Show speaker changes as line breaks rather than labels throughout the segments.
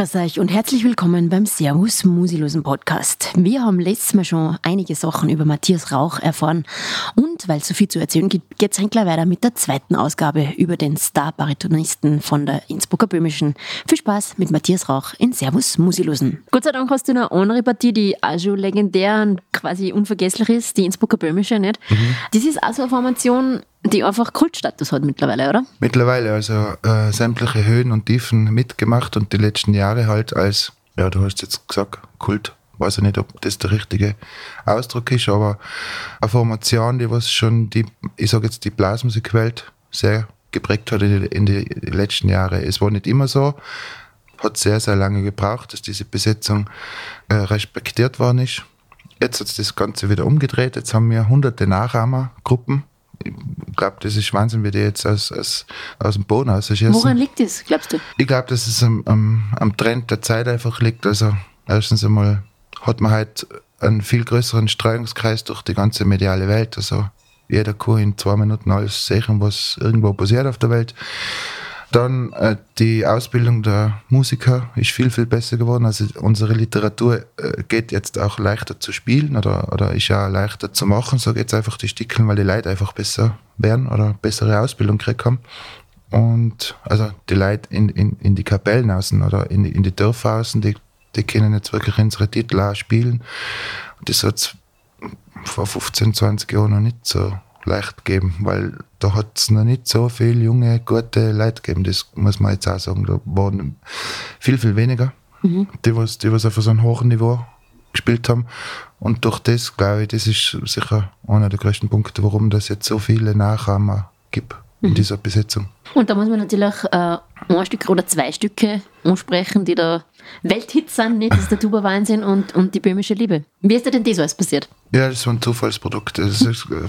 Grüß euch und herzlich willkommen beim Servus Musilosen Podcast. Wir haben letztes Mal schon einige Sachen über Matthias Rauch erfahren und weil es so viel zu erzählen gibt, geht es gleich weiter mit der zweiten Ausgabe über den Star-Baritonisten von der Innsbrucker Böhmischen. Viel Spaß mit Matthias Rauch in Servus Musilosen. Gott sei Dank hast du eine andere Partie, die auch schon legendär und quasi unvergesslich ist, die Innsbrucker Böhmische, nicht? Mhm. Das ist auch so eine Formation, die einfach Kultstatus hat mittlerweile, oder?
Mittlerweile, also äh, sämtliche Höhen und Tiefen mitgemacht und die letzten Jahre halt als, ja, du hast jetzt gesagt, Kult. Weiß ich nicht, ob das der richtige Ausdruck ist, aber eine Formation, die was schon die, ich sage jetzt die Blasmusikwelt sehr geprägt hat in die, in die letzten Jahre. Es war nicht immer so, hat sehr, sehr lange gebraucht, dass diese Besetzung äh, respektiert worden ist. Jetzt hat das Ganze wieder umgedreht. Jetzt haben wir hunderte Nachahmergruppen ich glaube, das ist Wahnsinn, wie die jetzt aus, aus, aus dem Boden ausschießen.
Woran liegt das, glaubst du?
Ich glaube, dass es am, am, am Trend der Zeit einfach liegt. Also erstens einmal hat man halt einen viel größeren Streuungskreis durch die ganze mediale Welt. Also jeder kann in zwei Minuten alles sehen, was irgendwo passiert auf der Welt. Dann äh, die Ausbildung der Musiker ist viel, viel besser geworden. Also unsere Literatur äh, geht jetzt auch leichter zu spielen oder, oder ist ja leichter zu machen. So geht es einfach die Stickeln, weil die Leute einfach besser werden oder bessere Ausbildung gekriegt haben. Und also die Leute in, in, in die Kapellen außen oder in, in die Dörfer außen, die, die können jetzt wirklich unsere Titel auch spielen. Und das hat vor 15, 20 Jahren noch nicht so leicht geben, weil da hat es noch nicht so viele junge, gute Leute gegeben. Das muss man jetzt auch sagen. Da waren viel, viel weniger, mhm. die, was, die was auf so einem hohen Niveau gespielt haben. Und durch das, glaube ich, das ist sicher einer der größten Punkte, warum es jetzt so viele Nachahmer gibt in mhm. dieser Besetzung.
Und da muss man natürlich äh, ein Stück oder zwei Stücke ansprechen, die da Welthits sind, nicht? Das ist der Tuba-Wahnsinn und, und die böhmische Liebe. Wie ist dir denn das alles passiert?
Ja, das war ein Zufallsprodukt. Das ist, äh,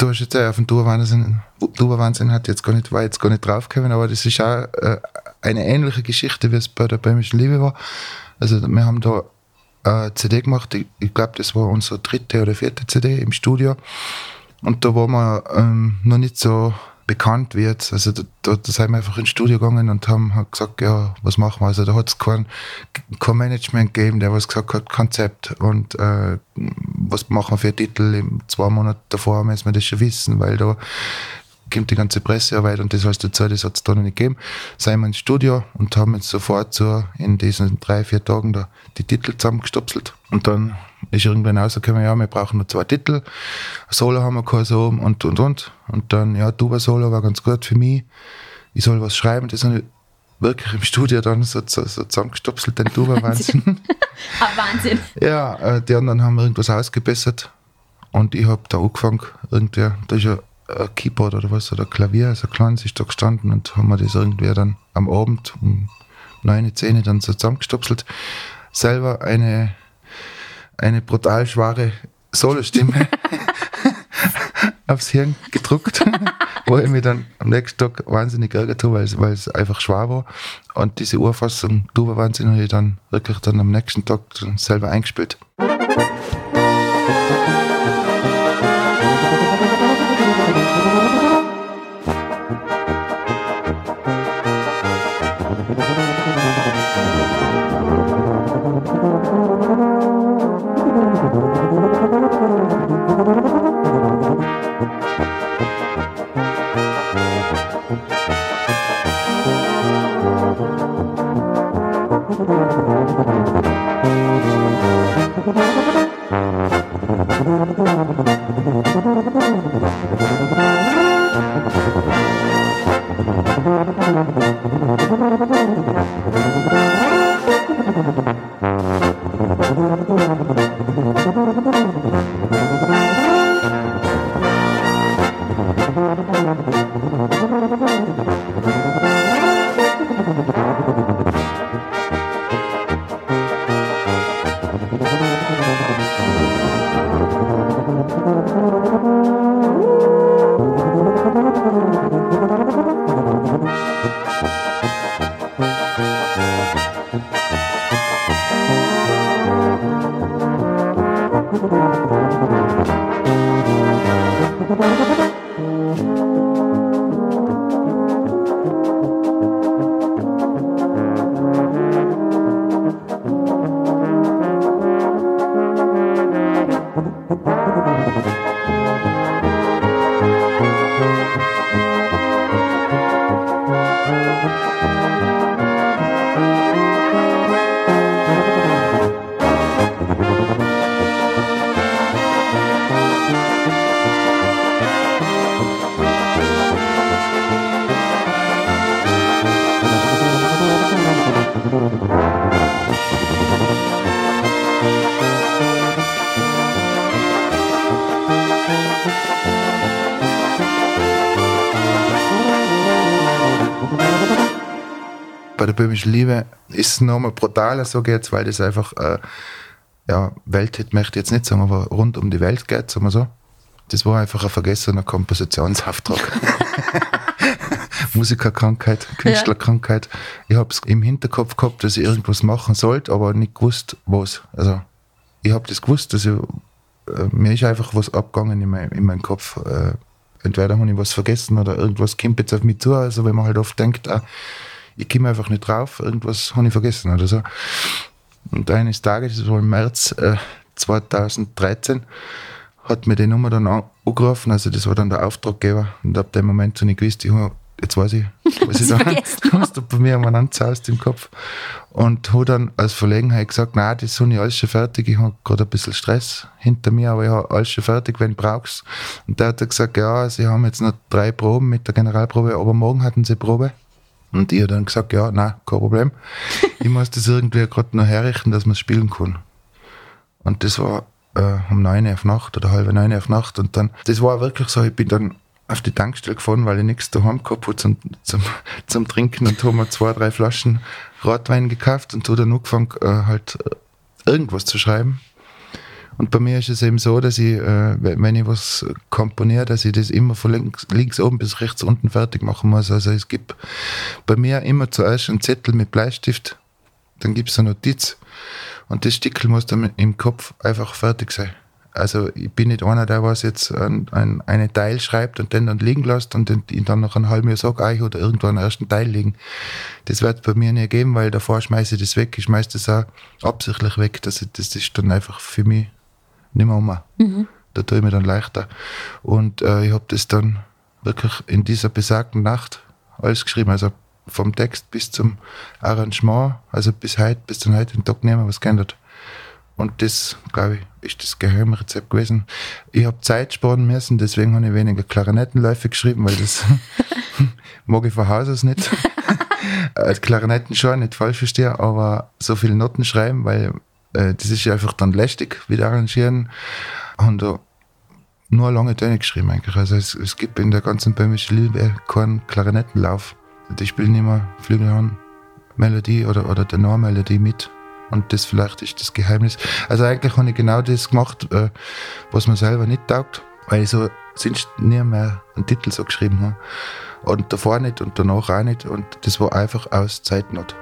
du hast jetzt auf den Tuba-Wahnsinn, Tuba-Wahnsinn hat jetzt gar nicht, war jetzt gar nicht draufgekommen, aber das ist auch äh, eine ähnliche Geschichte, wie es bei der böhmischen Liebe war. Also wir haben da eine CD gemacht, ich, ich glaube, das war unsere dritte oder vierte CD im Studio. Und da waren wir ähm, noch nicht so bekannt wird. Also da, da, da sind wir einfach ins Studio gegangen und haben halt gesagt, ja, was machen wir? Also da hat es kein, kein Management gegeben, der was gesagt hat, Konzept und äh, was machen wir für Titel. Zwei Monate davor müssen wir das schon wissen, weil da kommt die ganze Pressearbeit und das heißt dazu, das hat es da noch nicht gegeben. Sind wir ins Studio und haben jetzt sofort so in diesen drei, vier Tagen da die Titel zusammengestopselt. Und dann ist irgendwann rausgekommen, ja, wir brauchen noch zwei Titel. Solo haben wir keinen so und, und, und. Und dann, ja, Tuba-Solo war ganz gut für mich. Ich soll was schreiben. Das habe ich wirklich im Studio dann so, so, so zusammengestopselt, den Tuba-Wahnsinn.
ah, Wahnsinn.
ja, äh, die anderen haben irgendwas ausgebessert. Und ich habe da angefangen, irgendwie, da ist ja ein Keyboard oder was, oder Klavier, also klein ist da gestanden und haben wir das irgendwie dann am Abend um neun, zehn dann so zusammengestopselt. Selber eine, eine brutal schwache Solostimme aufs Hirn gedruckt, wo ich mir dann am nächsten Tag wahnsinnig ärgert habe, weil, weil es einfach schwer war. Und diese Urfassung, du war Wahnsinn, habe ich dann wirklich dann am nächsten Tag selber eingespielt. Böhmischen Liebe ist nochmal brutaler, so geht's, weil das einfach, äh, ja, Welthit möchte ich jetzt nicht sagen, aber rund um die Welt geht, sagen wir so. Das war einfach ein vergessener Kompositionsauftrag. Musikerkrankheit, Künstlerkrankheit. Ich habe es im Hinterkopf gehabt, dass ich irgendwas machen sollte, aber nicht gewusst, was. Also, ich habe das gewusst, dass ich, äh, mir ist einfach was abgegangen in, mein, in meinem Kopf. Äh, entweder habe ich was vergessen oder irgendwas kommt jetzt auf mich zu. Also, wenn man halt oft denkt, ah, ich komme einfach nicht drauf, irgendwas habe ich vergessen oder so. Und eines Tages, das war im März äh, 2013, hat mir die Nummer dann angerufen, also das war dann der Auftraggeber und ab dem Moment so nicht gewusst, ich habe jetzt weiß ich, was ich da hast du bei mir umeinander zaust im Kopf. Und habe dann als Verlegenheit gesagt, nein, das ist nicht alles schon fertig, ich habe gerade ein bisschen Stress hinter mir, aber ich habe alles schon fertig, wenn du brauchst. Und der hat gesagt, ja, sie haben jetzt noch drei Proben mit der Generalprobe, aber morgen hatten sie Probe. Und ich habe dann gesagt, ja, nein, kein Problem. ich muss das irgendwie gerade noch herrichten, dass man es spielen kann. Und das war äh, um neun auf Nacht oder halbe neun auf Nacht. Und dann, das war wirklich so, ich bin dann auf die Tankstelle gefahren, weil ich nichts daheim gehabt habe zum, zum, zum Trinken und habe mir zwei, drei Flaschen Rotwein gekauft und habe dann angefangen, äh, halt äh, irgendwas zu schreiben. Und bei mir ist es eben so, dass ich, äh, wenn ich was komponiere, dass ich das immer von links, links oben bis rechts unten fertig machen muss. Also es gibt bei mir immer zuerst einen Zettel mit Bleistift, dann gibt es eine Notiz und das Stickel muss dann im Kopf einfach fertig sein. Also ich bin nicht einer, der was jetzt ein, ein, einen Teil schreibt und den dann liegen lässt und den, ihn dann nach einem halben Jahr sagt, ah, ich oder irgendwo einen ersten Teil liegen. Das wird bei mir nie geben, weil davor schmeiße ich das weg. Ich schmeiße das auch absichtlich weg. Das, das ist dann einfach für mich nicht mehr um. Mhm. Da tue ich mir dann leichter. Und äh, ich habe das dann wirklich in dieser besagten Nacht alles geschrieben. Also vom Text bis zum Arrangement, also bis heute, bis zum heutigen Tag nicht mehr was geändert. Und das, glaube ich, ist das Geheimrezept gewesen. Ich habe Zeit sparen müssen, deswegen habe ich weniger Klarinettenläufe geschrieben, weil das mag ich von Haus aus nicht. Als Klarinetten schon, nicht falsch verstehe, aber so viele Noten schreiben, weil äh, das ist einfach dann lästig, wieder arrangieren. Und da nur lange Töne geschrieben eigentlich. Also es, es gibt in der ganzen böhmischen Liebe keinen Klarinettenlauf. Die spielen immer Flügelhorn, Melodie oder, oder Tenormelodie mit. Und das vielleicht ist das Geheimnis. Also eigentlich habe ich genau das gemacht, äh, was mir selber nicht taugt, weil ich so sonst nie mehr einen Titel so geschrieben habe. Und davor nicht und danach auch nicht. Und das war einfach aus Zeitnot.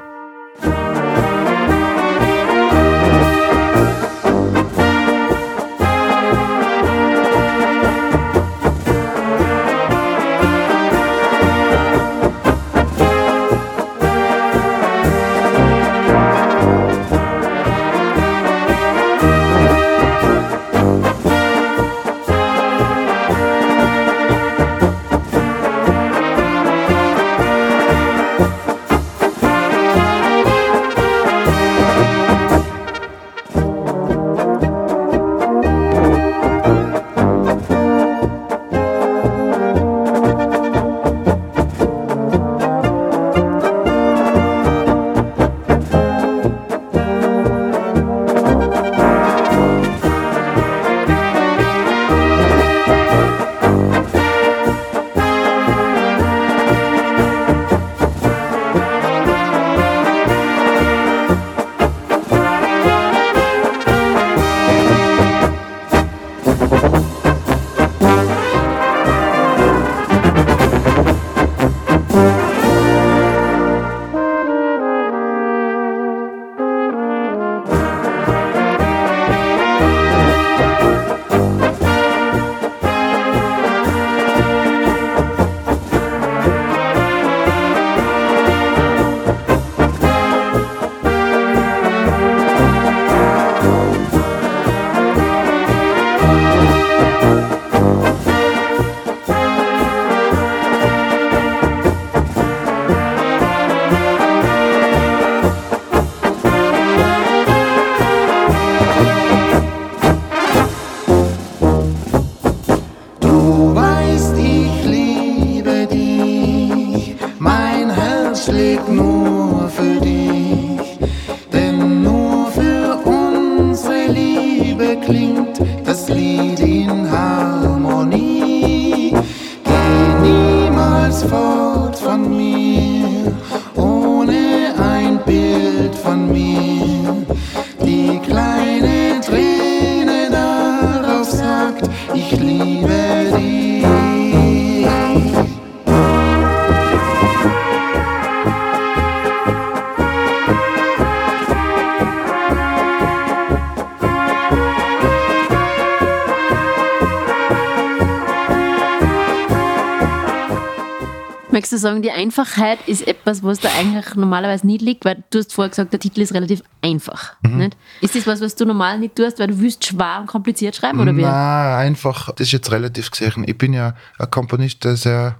Sagen, die Einfachheit ist etwas, was da eigentlich normalerweise nicht liegt, weil du hast vorher gesagt, der Titel ist relativ einfach. Mhm. Nicht? Ist das was, was du normal nicht tust, weil du willst schwer und kompliziert schreiben oder wie?
Nein, einfach, das ist jetzt relativ gesehen. Ich bin ja ein Komponist, der sehr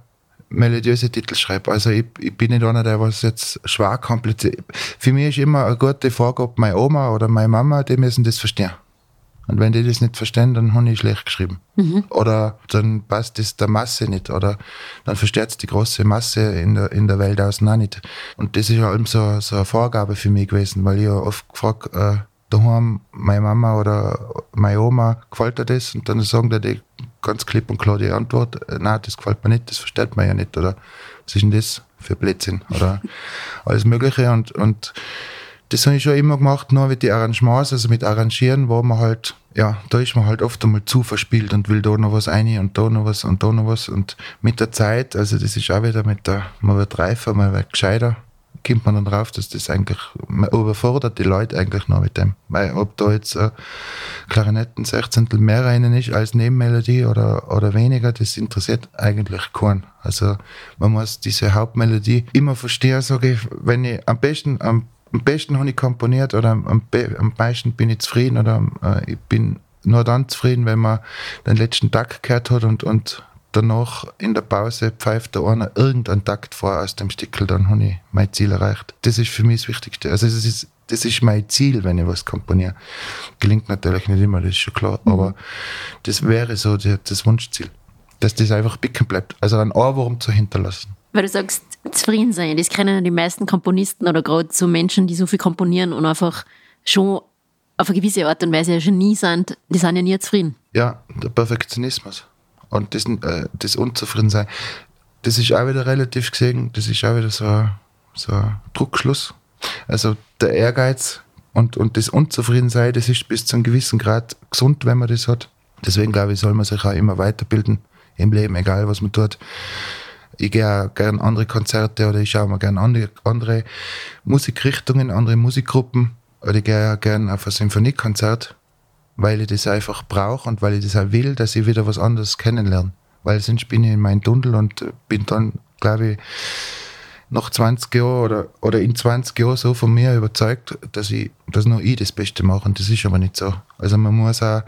melodiöse Titel schreibt. Also ich, ich bin nicht einer, der was jetzt schwer kompliziert. Für mich ist immer eine gute Vorgabe, meine Oma oder meine Mama, die müssen das verstehen. Und wenn die das nicht verstehen, dann habe ich schlecht geschrieben. Mhm. Oder dann passt das der Masse nicht. Oder dann versteht es die große Masse in der, in der Welt auch nicht. Und das ist ja allem so, so eine Vorgabe für mich gewesen, weil ich ja oft gefragt, äh, daheim meine Mama oder meine Oma, gefällt dir das? Und dann sagen die ganz klipp und klar die Antwort, äh, nein, das gefällt mir nicht, das versteht man ja nicht. Oder was ist denn das für Blödsinn? Oder alles Mögliche. Und, und das habe ich schon immer gemacht, nur mit den Arrangements, also mit Arrangieren, wo man halt, ja, da ist man halt oft einmal zu verspielt und will da noch was rein und da noch was und da noch was. Und mit der Zeit, also das ist auch wieder mit der, man wird reifer, man wird gescheiter, kommt man dann drauf, dass das eigentlich, man überfordert die Leute eigentlich noch mit dem. Weil ob da jetzt äh, Klarinetten 16 mehr rein ist als Nebenmelodie oder, oder weniger, das interessiert eigentlich keinen. Also man muss diese Hauptmelodie immer verstehen, sage ich, wenn ich am besten, am am besten habe ich komponiert oder am, am meisten bin ich zufrieden oder äh, ich bin nur dann zufrieden, wenn man den letzten Takt gehört hat und, und danach in der Pause pfeift der einer irgendeinen Takt vor aus dem Stickel, dann habe ich mein Ziel erreicht. Das ist für mich das Wichtigste. Also das ist, das ist mein Ziel, wenn ich was komponiere. Gelingt natürlich nicht immer, das ist schon klar, mhm. aber das wäre so das Wunschziel. Dass das einfach bicken bleibt. Also einen Ohrwurm zu hinterlassen.
Weil du sagst, zufrieden sein. Das kennen die meisten Komponisten oder gerade so Menschen, die so viel komponieren und einfach schon auf eine gewisse Art und Weise schon nie sind, die sind ja nie zufrieden.
Ja, der Perfektionismus und das, äh, das Unzufriedensein, das ist auch wieder relativ gesehen, das ist auch wieder so, so ein Druckschluss. Also der Ehrgeiz und, und das Unzufriedensein, das ist bis zu einem gewissen Grad gesund, wenn man das hat. Deswegen glaube ich, soll man sich auch immer weiterbilden im Leben, egal was man tut ich gehe auch gerne andere Konzerte oder ich schaue mir gerne andere, andere Musikrichtungen, andere Musikgruppen oder ich gehe auch gerne auf ein Symphoniekonzert, weil ich das einfach brauche und weil ich das auch will, dass ich wieder was anderes kennenlerne. Weil sonst bin ich in meinem Tunnel und bin dann, glaube ich, nach 20 Jahren oder, oder in 20 Jahren so von mir überzeugt, dass ich, dass nur ich das Beste mache. Und das ist aber nicht so. Also man muss auch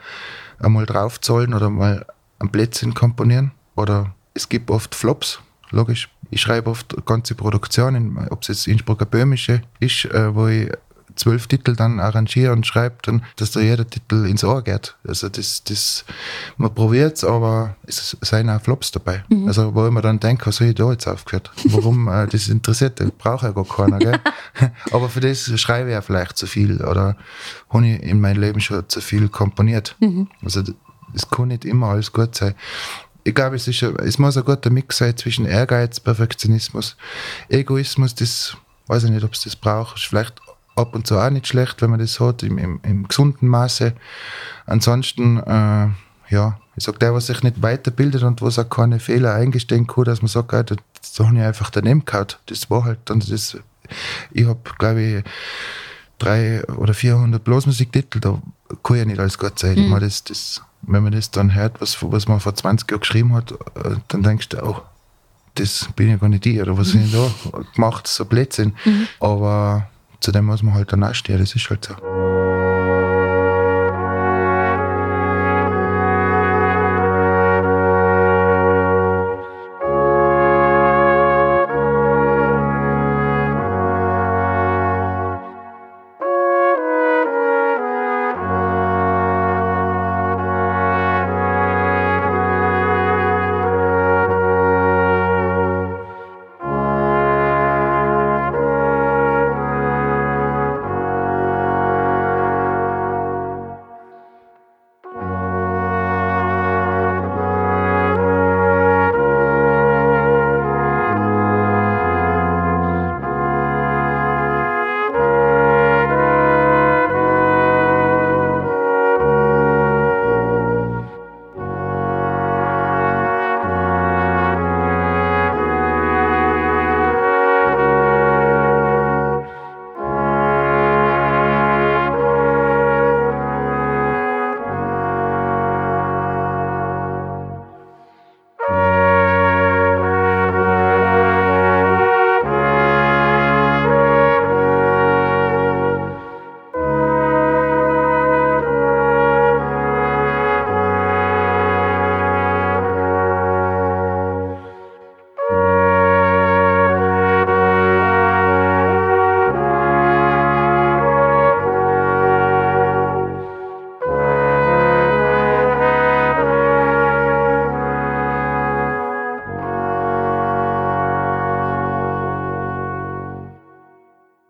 einmal draufzahlen oder mal ein Plätzchen komponieren. Oder es gibt oft Flops, logisch. Ich schreibe oft ganze Produktionen, ob es jetzt Innsbrucker Böhmische ist, äh, wo ich zwölf Titel dann arrangiere und schreibe, dann, dass da jeder Titel ins Ohr geht. Also das, das, man probiert es, aber es sind auch Flops dabei. Mhm. Also wo ich mir dann denke, was habe ich da jetzt aufgehört? Warum? äh, das interessiert, das braucht ja gar keiner, gell? aber für das schreibe ich ja vielleicht zu viel oder habe ich in meinem Leben schon zu viel komponiert. Mhm. Also es kann nicht immer alles gut sein ich glaube, es, ist, es muss ein guter Mix sein zwischen Ehrgeiz, Perfektionismus, Egoismus, das weiß ich nicht, ob es das braucht. Ist vielleicht ab und zu auch nicht schlecht, wenn man das hat, im, im, im gesunden Maße. Ansonsten, äh, ja, ich sage, der, was sich nicht weiterbildet und was auch keine Fehler eingestehen kann, dass man sagt, ah, das, das habe ich einfach daneben gehabt. Das war halt dann das. Ich habe, glaube ich, drei oder 400 Blasmusiktitel, da kann ja nicht alles gut sein. Mhm. Ich meine, das, das wenn man das dann hört, was, was man vor 20 Jahren geschrieben hat, äh, dann denkst du auch, das bin ja gar nicht ich, oder was mhm. ich da gemacht, so Blödsinn. Mhm. Aber zu dem muss man halt dann auch stehen, das ist halt so.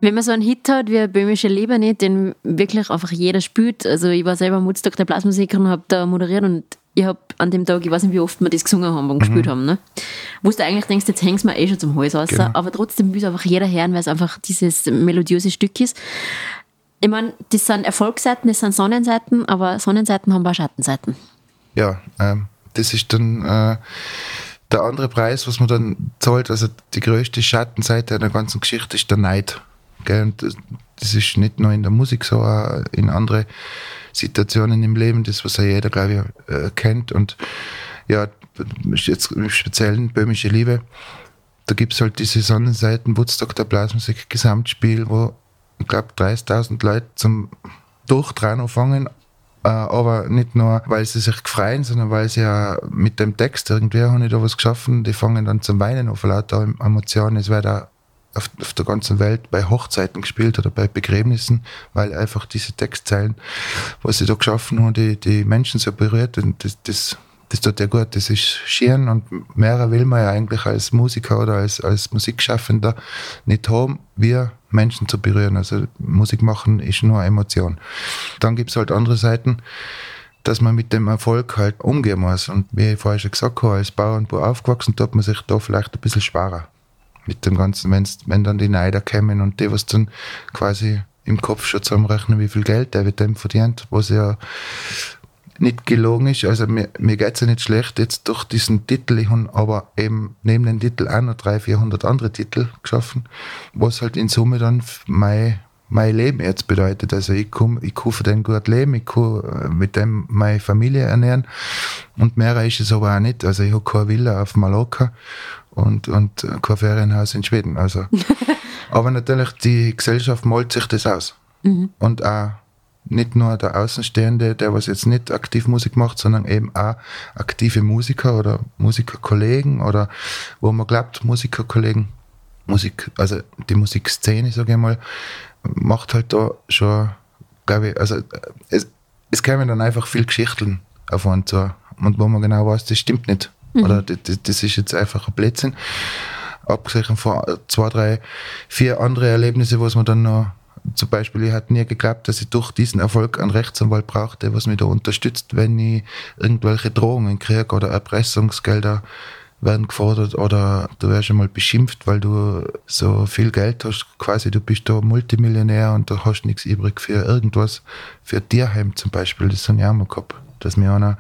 Wenn man so einen Hit hat wie Böhmische Liebe nicht, den wirklich einfach jeder spielt. Also ich war selber am Woodstock der Blasmusik und habe da moderiert und ich habe an dem Tag, ich weiß nicht, wie oft wir das gesungen haben und mhm. gespielt haben, ne? Wo du eigentlich denkst, jetzt hängst du mir eh schon zum Hals raus, genau. aber trotzdem will es einfach jeder hören, weil es einfach dieses melodiöse Stück ist. Ich meine, das sind Erfolgsseiten, das sind Sonnenseiten, aber Sonnenseiten haben auch Schattenseiten.
Ja, ähm, das ist dann äh, der andere Preis, was man dann zahlt. Also die größte Schattenseite einer ganzen Geschichte ist der Neid. Gell? Und das ist nicht nur in der Musik so, auch in anderen Situationen im Leben, das, was ja jeder, glaube ich, äh, kennt. Und ja, jetzt im Speziellen Böhmische Liebe, da gibt es halt diese Sonnenseiten, Woodstock der Blasmusik Gesamtspiel, wo ich glaube 30.000 Leute zum Durchdrehen anfangen, äh, aber nicht nur, weil sie sich freuen, sondern weil sie ja mit dem Text irgendwie haben nicht da was geschaffen, die fangen dann zum Weinen auf, lauter Emotionen. Es wird auch auf, auf, der ganzen Welt bei Hochzeiten gespielt oder bei Begräbnissen, weil einfach diese Textzeilen, was sie da geschaffen haben, die, die Menschen so berührt und das, das, das tut ja gut, das ist schön und mehr will man ja eigentlich als Musiker oder als, als Musikschaffender nicht haben, wir Menschen zu berühren. Also Musik machen ist nur Emotion. Dann gibt es halt andere Seiten, dass man mit dem Erfolg halt umgehen muss. Und wie ich vorher schon gesagt habe, als Bauernbauer aufgewachsen, tut man sich da vielleicht ein bisschen schwerer mit dem Ganzen, wenn's, wenn dann die Neider kommen und die, was dann quasi im Kopf schon zusammenrechnen, wie viel Geld der mit dem verdient, was ja nicht gelogen ist. Also mir, mir geht es ja nicht schlecht jetzt durch diesen Titel. Ich habe aber eben neben dem Titel auch noch 300, 400 andere Titel geschaffen, was halt in Summe dann mein, mein Leben jetzt bedeutet. Also ich, komm, ich kann für den gut leben, ich kann äh, mit dem meine Familie ernähren und mehr ist es aber auch nicht. Also ich habe keine Villa auf Mallorca und, und kein Ferienhaus in Schweden. Also, aber natürlich, die Gesellschaft malt sich das aus. Mhm. Und auch nicht nur der Außenstehende, der was jetzt nicht aktiv Musik macht, sondern eben auch aktive Musiker oder Musikerkollegen oder wo man glaubt, Musikerkollegen, Musik, also die Musikszene, sage ich mal, macht halt da schon, glaube ich, also es, es kämen dann einfach viel Geschichten auf uns zu und wo man genau weiß, das stimmt nicht. Mhm. Oder das, das, ist jetzt einfach ein Blödsinn. Abgesehen von zwei, drei, vier andere Erlebnisse, was man dann noch zum Beispiel, ich hatte nie geglaubt, dass ich durch diesen Erfolg einen Rechtsanwalt brauchte, was mich da unterstützt, wenn ich irgendwelche Drohungen kriege oder Erpressungsgelder werden gefordert oder du wirst einmal beschimpft, weil du so viel Geld hast, quasi du bist da Multimillionär und du hast nichts übrig für irgendwas, für Tierheim zum Beispiel, das habe ich auch mal gehabt dass mir einer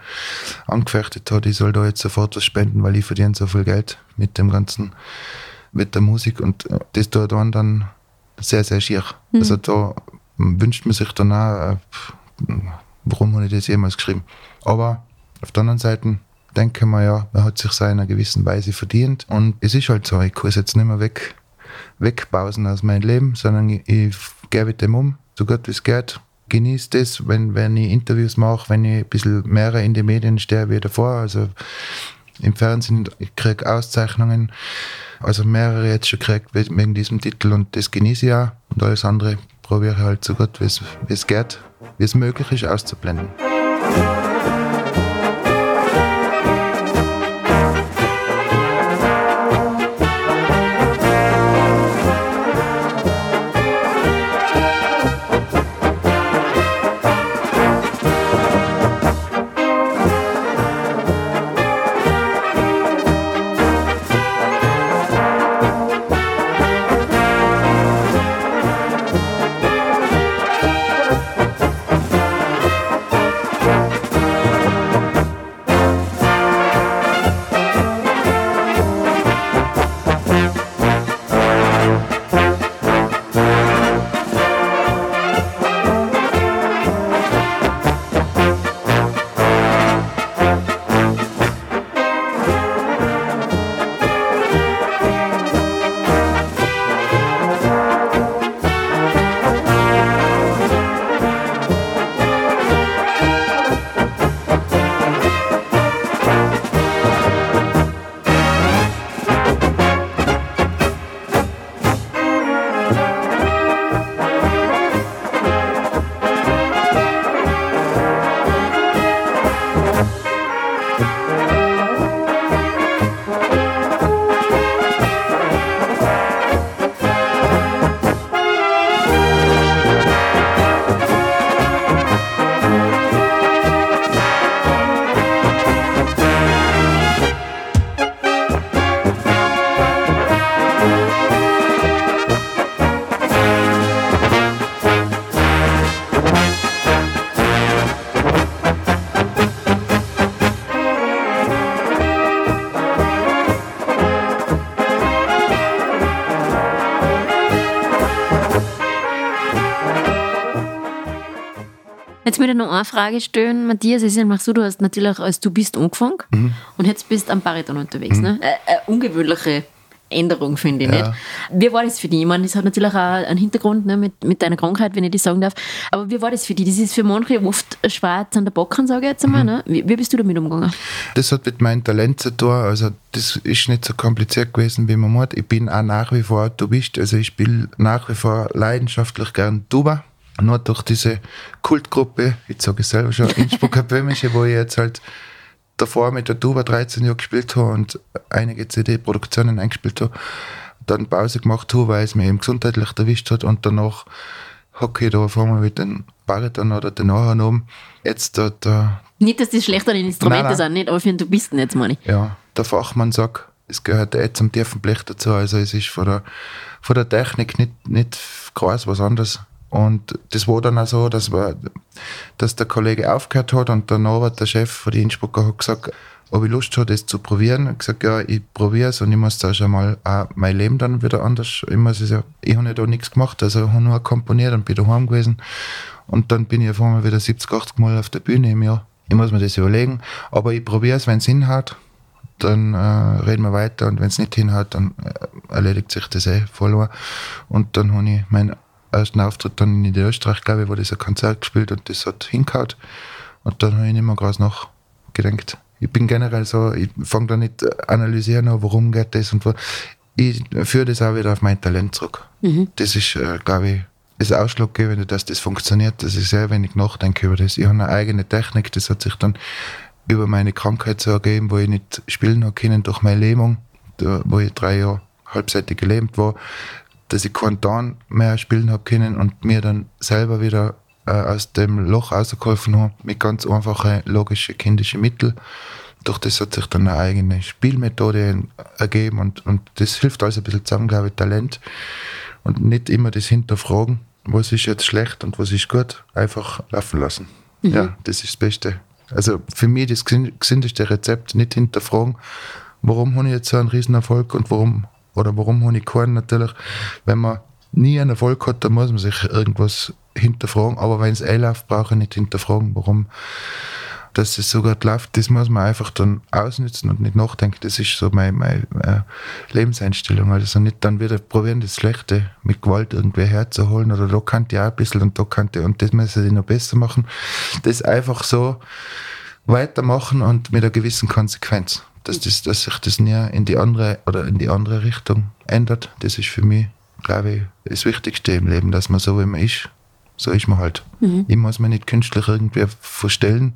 angefechtet hat, ich soll da jetzt sofort was spenden, weil ich verdiene so viel Geld mit dem ganzen, mit der Musik und äh, das tut dann dann sehr, sehr schier. Mhm. Also da wünscht man sich dann auch, äh, warum habe ich das jemals geschrieben. Aber auf der anderen Seite denke man ja, man hat sich seiner gewissen Weise verdient und es ist halt so, ich kann es jetzt nicht mehr weg, wegpausen aus meinem Leben, sondern ich, ich gehe mit dem um, so gut wie es geht genieße das, wenn, wenn ich Interviews mache, wenn ich ein bisschen mehr in den Medien stehe wie davor. Also im Fernsehen, ich kriege Auszeichnungen, also mehrere jetzt schon gekriegt wegen diesem Titel und das genieße ich auch. Und alles andere probiere ich halt so gut, wie es geht, wie es möglich ist, auszublenden.
Jetzt möchte ich noch eine Frage stellen, Matthias. Ist einfach so, du hast natürlich als du bist angefangen
Mhm.
und jetzt bist du am Bariton unterwegs. Ne? Eine, eine ungewöhnliche Änderung, finde ich
Ja.
nicht. Wie war das für dich? Ich meine, das hat natürlich auch einen Hintergrund ne, mit, mit deiner Krankheit, wenn ich das sagen darf. Aber wie war das für dich? Das ist für manche oft schwarz an der Backen, sage ich jetzt
Mhm.
einmal. Ne? Wie, wie bist du damit umgegangen?
Das hat mit meinem Talent zu tun. Also, das ist nicht so kompliziert gewesen, wie man meint. Ich bin auch nach wie vor Tubist. Also, ich spiele nach wie vor leidenschaftlich gern Tuba. Nur durch diese Kultgruppe, ich sage es selber schon, Innsbrucker Böhmische, wo ich jetzt halt davor mit der Tuba 13 Jahre gespielt habe und einige CD-Produktionen eingespielt habe, dann Pause gemacht habe, weil es mir eben gesundheitlich erwischt hat und danach hocke ich da vor mir mit dem Bariton oder den Nachhorn oben. Jetzt da, da
Nicht, dass das schlechter Instrumente
Nein, nein.
sind, nicht, aber für einen Tubisten jetzt, meine ich.
ja, der Fachmann sagt, es gehört eh zum tiefen Blech dazu. Also es ist von der, von der Technik nicht, nicht groß was anderes. Und das war dann auch so, dass, wir, dass der Kollege aufgehört hat und der Norbert, der Chef von den Innsbrucker, hat gesagt, ob ich Lust habe, das zu probieren. Ich habe gesagt, ja, ich probiere es und ich muss da schon mal auch mein Leben dann wieder anders. Ich, muss es ja, ich habe ja da nichts gemacht, also ich habe nur komponiert und bin daheim gewesen. Und dann bin ich auf einmal wieder 70, 80 Mal auf der Bühne im Jahr. Ich muss mir das überlegen, aber ich probiere es, wenn es hinhaut dann äh, reden wir weiter und wenn es nicht hinhaut, dann äh, erledigt sich das eh verloren. Und dann habe ich meinen ersten Auftritt dann in Niederösterreich, glaube ich, wo das ein Konzert gespielt und das hat hingehaut. Und dann habe ich nicht mehr groß nachgedacht. Ich bin generell so, ich fange da nicht analysieren an, warum geht das und wo. Ich führe das auch wieder auf mein Talent zurück. Das ist, äh, glaube ich, das Ausschlaggebende, dass das funktioniert, dass ich sehr wenig nachdenke über das. Ich habe eine eigene Technik, das hat sich dann über meine Krankheit so ergeben, wo ich nicht spielen habe können durch meine Lähmung, wo ich drei Jahre halbseitig gelähmt war, dass ich keinen Ton mehr spielen habe können und mir dann selber wieder äh, aus dem Loch rausgeholfen habe mit ganz einfachen, logischen, kindischen Mitteln. Durch das hat sich dann eine eigene Spielmethode ergeben und, und das hilft alles ein bisschen zusammen, glaube ich, Talent und nicht immer das hinterfragen, was ist jetzt schlecht und was ist gut, einfach laufen lassen. Ja, das ist das Beste. Also für mich das gesün- gesündeste Rezept, nicht hinterfragen, warum habe ich jetzt so einen Riesenerfolg und warum, oder warum habe ich keinen natürlich. Wenn man nie einen Erfolg hat, dann muss man sich irgendwas hinterfragen, aber wenn es eh läuft, brauche ich nicht hinterfragen, warum dass es so gut läuft, das muss man einfach dann ausnutzen und nicht nachdenken. Das ist so meine, meine äh, Lebenseinstellung. Also nicht dann wieder probieren, das Schlechte mit Gewalt irgendwie herzuholen oder da kann ich auch ein bisschen und da kann ich und das müssen ich noch besser machen. Das einfach so weitermachen und mit einer gewissen Konsequenz. Dass, das, dass sich das nie in die andere oder in die andere Richtung ändert. Das ist für mich, glaube ich, das Wichtigste im Leben, dass man so wie man ist, so ist man halt. Ich muss mich nicht künstlich irgendwie verstellen.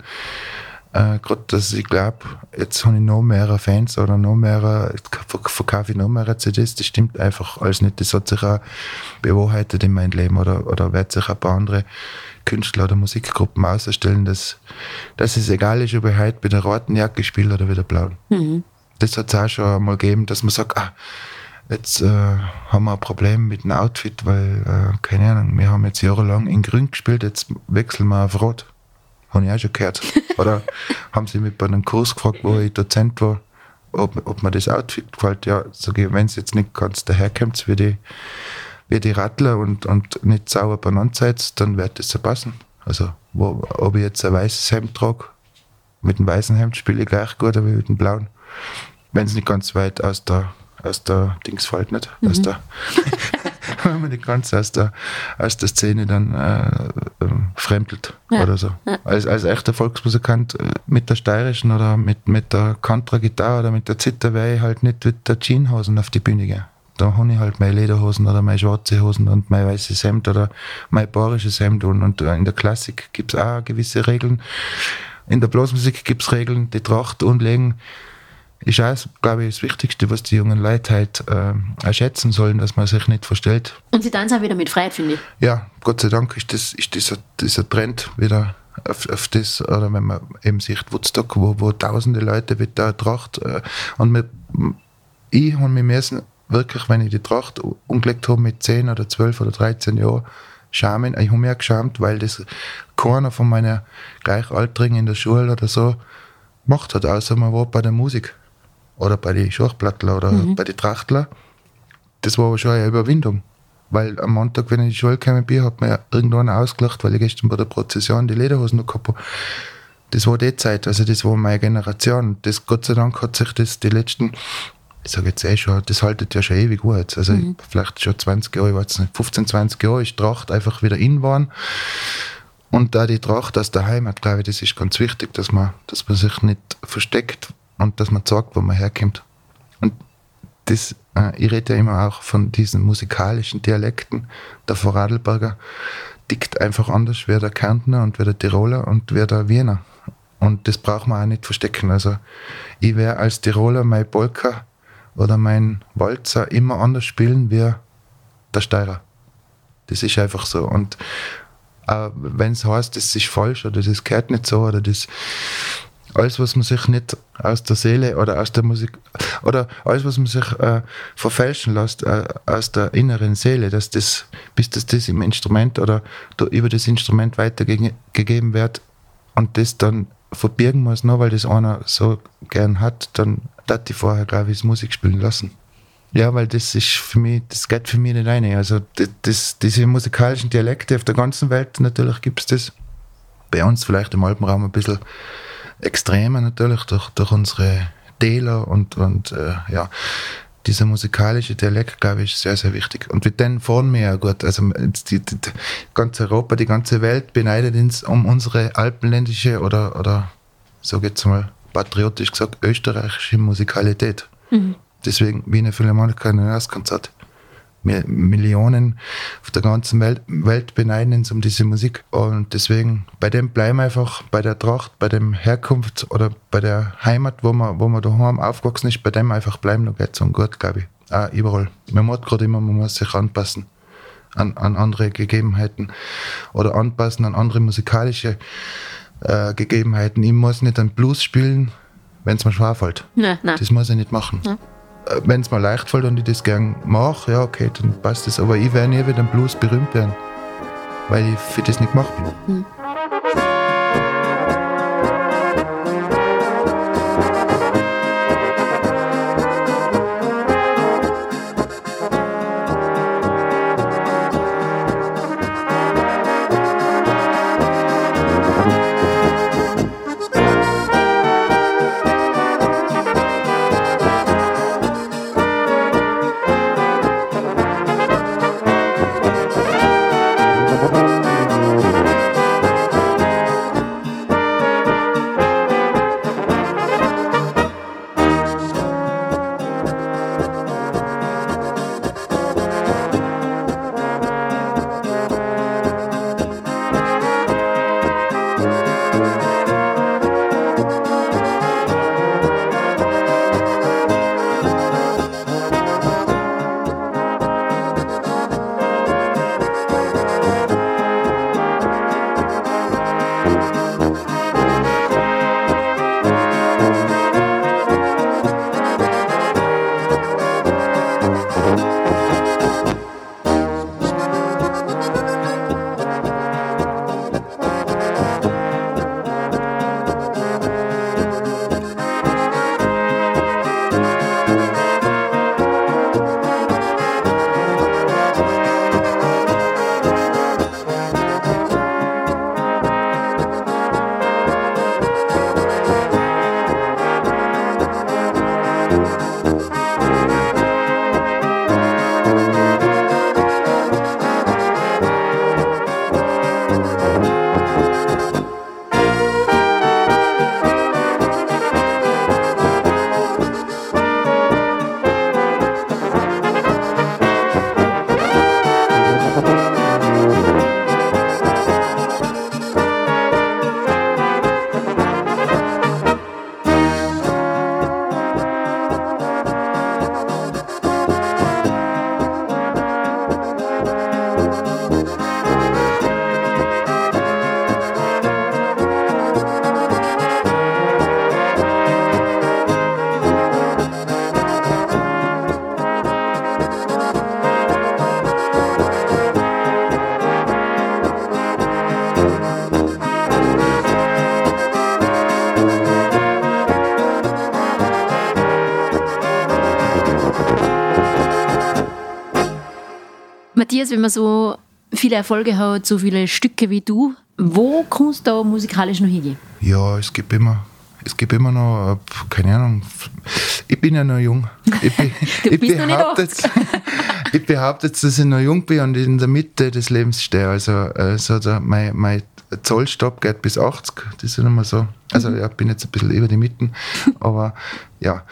Äh, Gerade, dass ich glaube, jetzt habe ich noch mehr Fans oder noch mehr, verkaufe ich noch mehr CDs, das stimmt einfach alles nicht. Das hat sich auch bewahrheitet in meinem Leben oder, oder wird sich ein paar andere Künstler oder Musikgruppen ausstellen, dass, dass es egal ist, ob ich heute bei der roten Jacke spiele oder bei der blauen. Das hat es auch schon mal gegeben, dass man sagt, ah, Jetzt äh, haben wir ein Problem mit dem Outfit, weil, äh, keine Ahnung, wir haben jetzt jahrelang in Grün gespielt, jetzt wechseln wir auf Rot. Habe ich auch schon gehört. Oder haben sie mich bei einem Kurs gefragt, wo ich Dozent war, ob, ob mir das Outfit gefällt. Ja, sage ich, wenn es jetzt nicht ganz daherkommt wie die, wie die Rattler und, und nicht sauber beieinander seid, dann wird das so passen. Also, wo, ob ich jetzt ein weißes Hemd trage, mit dem weißen Hemd spiele ich gleich gut, aber mit dem blauen. Wenn es nicht ganz weit aus der, aus der Dings fällt, nicht? Aus der, wenn man nicht ganz aus der, aus der Szene dann äh, ähm, fremdelt
Ja.
oder so. Als, als echter Volksmusikant äh, mit der steirischen oder mit, mit der Kontragitarre oder mit der Zither wäre ich halt nicht mit der Jeanshosen auf die Bühne gehen. Da habe ich halt meine Lederhosen oder meine schwarze Hosen und mein weißes Hemd oder mein bayerisches Hemd und, und in der Klassik gibt es auch gewisse Regeln. In der Blasmusik gibt es Regeln, die Tracht umlegen ist auch, glaube ich, das Wichtigste, was die jungen Leute halt äh, schätzen sollen, dass man sich nicht verstellt.
Und sie tanzen auch wieder mit Freiheit, finde ich.
Ja, Gott sei Dank ist, das, ist dieser, dieser Trend wieder auf, auf das, oder wenn man eben sieht Woodstock, wo, wo tausende Leute mit der Tracht, äh, und mit, ich habe mich müssen, wirklich, wenn ich die Tracht umgelegt habe mit 10 oder 12 oder 13 Jahren, schämen. Ich habe mich auch geschämt, weil das keiner von meinen Gleichaltrigen in der Schule oder so gemacht hat, außer man war bei der Musik oder bei den Schachplattler oder bei den Trachtler. Das war aber schon eine Überwindung. Weil am Montag, wenn ich in die Schule gekommen bin, hat mir irgendwann ausgelacht, weil ich gestern bei der Prozession die Lederhosen noch gehabt habe. Das war die Zeit, also das war meine Generation. Das, Gott sei Dank hat sich das die letzten, ich sage jetzt eh schon, das haltet ja schon ewig gut. Also mhm. vielleicht schon 20 Jahre, ich weiß nicht, 15, 20 Jahre ist Tracht einfach wieder in waren. Und da die Tracht aus der Heimat, glaube ich, das ist ganz wichtig, dass man, dass man sich nicht versteckt und dass man sagt, wo man herkommt. Und das, äh, ich rede ja immer auch von diesen musikalischen Dialekten. Der Vorarlberger tickt einfach anders wie der Kärntner und wie der Tiroler und wie der Wiener. Und das braucht man auch nicht verstecken. Also ich werde als Tiroler mein Polka oder mein Walzer immer anders spielen wie der Steirer. Das ist einfach so. Und äh, wenn es heißt, das ist falsch oder das gehört nicht so oder das alles, was man sich nicht aus der Seele oder aus der Musik oder alles, was man sich äh, verfälschen lässt äh, aus der inneren Seele, dass das, bis das, das im Instrument oder über das Instrument weitergegeben wird und das dann verbirgen muss, nur weil das einer so gern hat, dann hat die vorher, glaube ich, Musik spielen lassen. Ja, weil das ist für mich, das geht für mich nicht rein. Also das, das, diese musikalischen Dialekte auf der ganzen Welt, natürlich gibt es das. Bei uns vielleicht im Alpenraum ein bisschen extremer natürlich durch, durch unsere Täler und, und äh, ja, dieser musikalische Dialekt, glaube ich, ist sehr, sehr wichtig. Und mit denen fahren wir ja gut. Also die, die, ganz Europa, die ganze Welt beneidet uns um unsere alpenländische oder, oder so geht's mal patriotisch gesagt, österreichische Musikalität. Mhm. Deswegen Wiener Philharmoniker ein Jahreskonzert. Millionen auf der ganzen Welt, Welt beneiden uns um diese Musik. Und deswegen, bei dem bleiben wir einfach, bei der Tracht, bei dem Herkunft oder bei der Heimat, wo man, wo man daheim aufgewachsen ist, bei dem einfach bleiben, geht es um gut, glaube ich. Auch überall. Man muss gerade immer, man muss sich anpassen an, an andere Gegebenheiten oder anpassen an andere musikalische äh, Gegebenheiten. Ich muss nicht einen Blues spielen, wenn es mir schwerfällt.
Nein, nein.
Das muss ich nicht machen. Nein. Wenn es mir leicht fällt und ich das gern mache, ja, okay, dann passt das. Aber ich werde nie wieder Blues berühmt werden, weil ich für das nicht gemacht bin. Hm.
Matthias, wenn man so viele Erfolge hat, so viele Stücke wie du, wo kannst du da musikalisch noch hingehen?
Ja, es gibt immer, es gibt immer noch, keine Ahnung, ich bin ja noch jung. Ich,
du ich behaupte,
jetzt, ich behaupte jetzt, dass ich noch jung bin und in der Mitte des Lebens stehe. Also, also der, mein, mein Zollstopp geht bis 80, das ist immer so. Also mhm. ich bin jetzt ein bisschen über die Mitten, aber ja,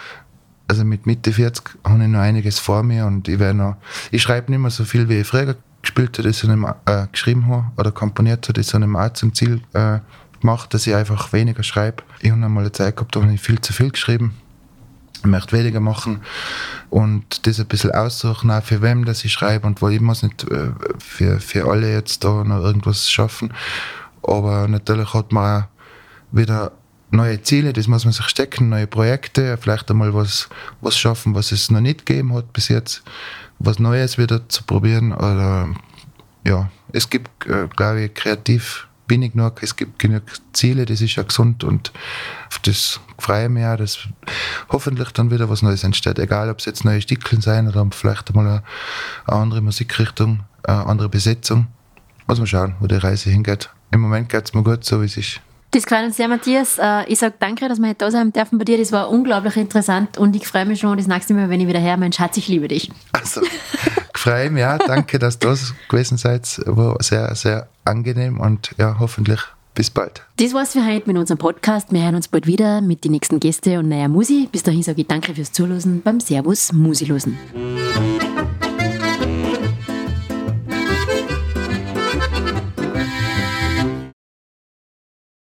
also mit Mitte 40 habe ich noch einiges vor mir und ich werde noch, ich schreibe nicht mehr so viel, wie ich früher gespielt habe, das einem, äh, geschrieben habe oder komponiert habe, das ist einem auch zum Ziel äh, gemacht, dass ich einfach weniger schreibe. Ich habe einmal eine Zeit gehabt, da habe ich viel zu viel geschrieben. Ich möchte weniger machen und das ein bisschen aussuchen, auch für wem das ich schreibe und wo ich muss nicht äh, für, für alle jetzt da noch irgendwas schaffen. Aber natürlich hat man auch wieder neue Ziele, das muss man sich stecken, neue Projekte, vielleicht einmal was, was schaffen, was es noch nicht gegeben hat bis jetzt, was Neues wieder zu probieren. Oder ja, es gibt, äh, glaube ich, kreativ bin ich genug, es gibt genug Ziele, das ist ja gesund und auf das freue ich mich auch, dass hoffentlich dann wieder was Neues entsteht. Egal, ob es jetzt neue Stickeln sein oder vielleicht einmal eine, eine andere Musikrichtung, eine andere Besetzung. Muss man schauen, wo die Reise hingeht. Im Moment geht es mir gut, so wie es ist.
Das freut uns sehr, Matthias. Äh, ich sage danke, dass wir heute da sein dürfen bei dir. Das war unglaublich interessant und ich freue mich schon das nächste Mal, wenn ich wieder her mein Schatz, ich liebe dich.
Also, freue mich, ja. Danke, dass du das gewesen seid. War sehr, sehr angenehm und ja, hoffentlich bis bald.
Das war's für heute mit unserem Podcast. Wir hören uns bald wieder mit den nächsten Gästen und neuer Musi. Bis dahin sage ich danke fürs Zuhören beim Servus Musilosen.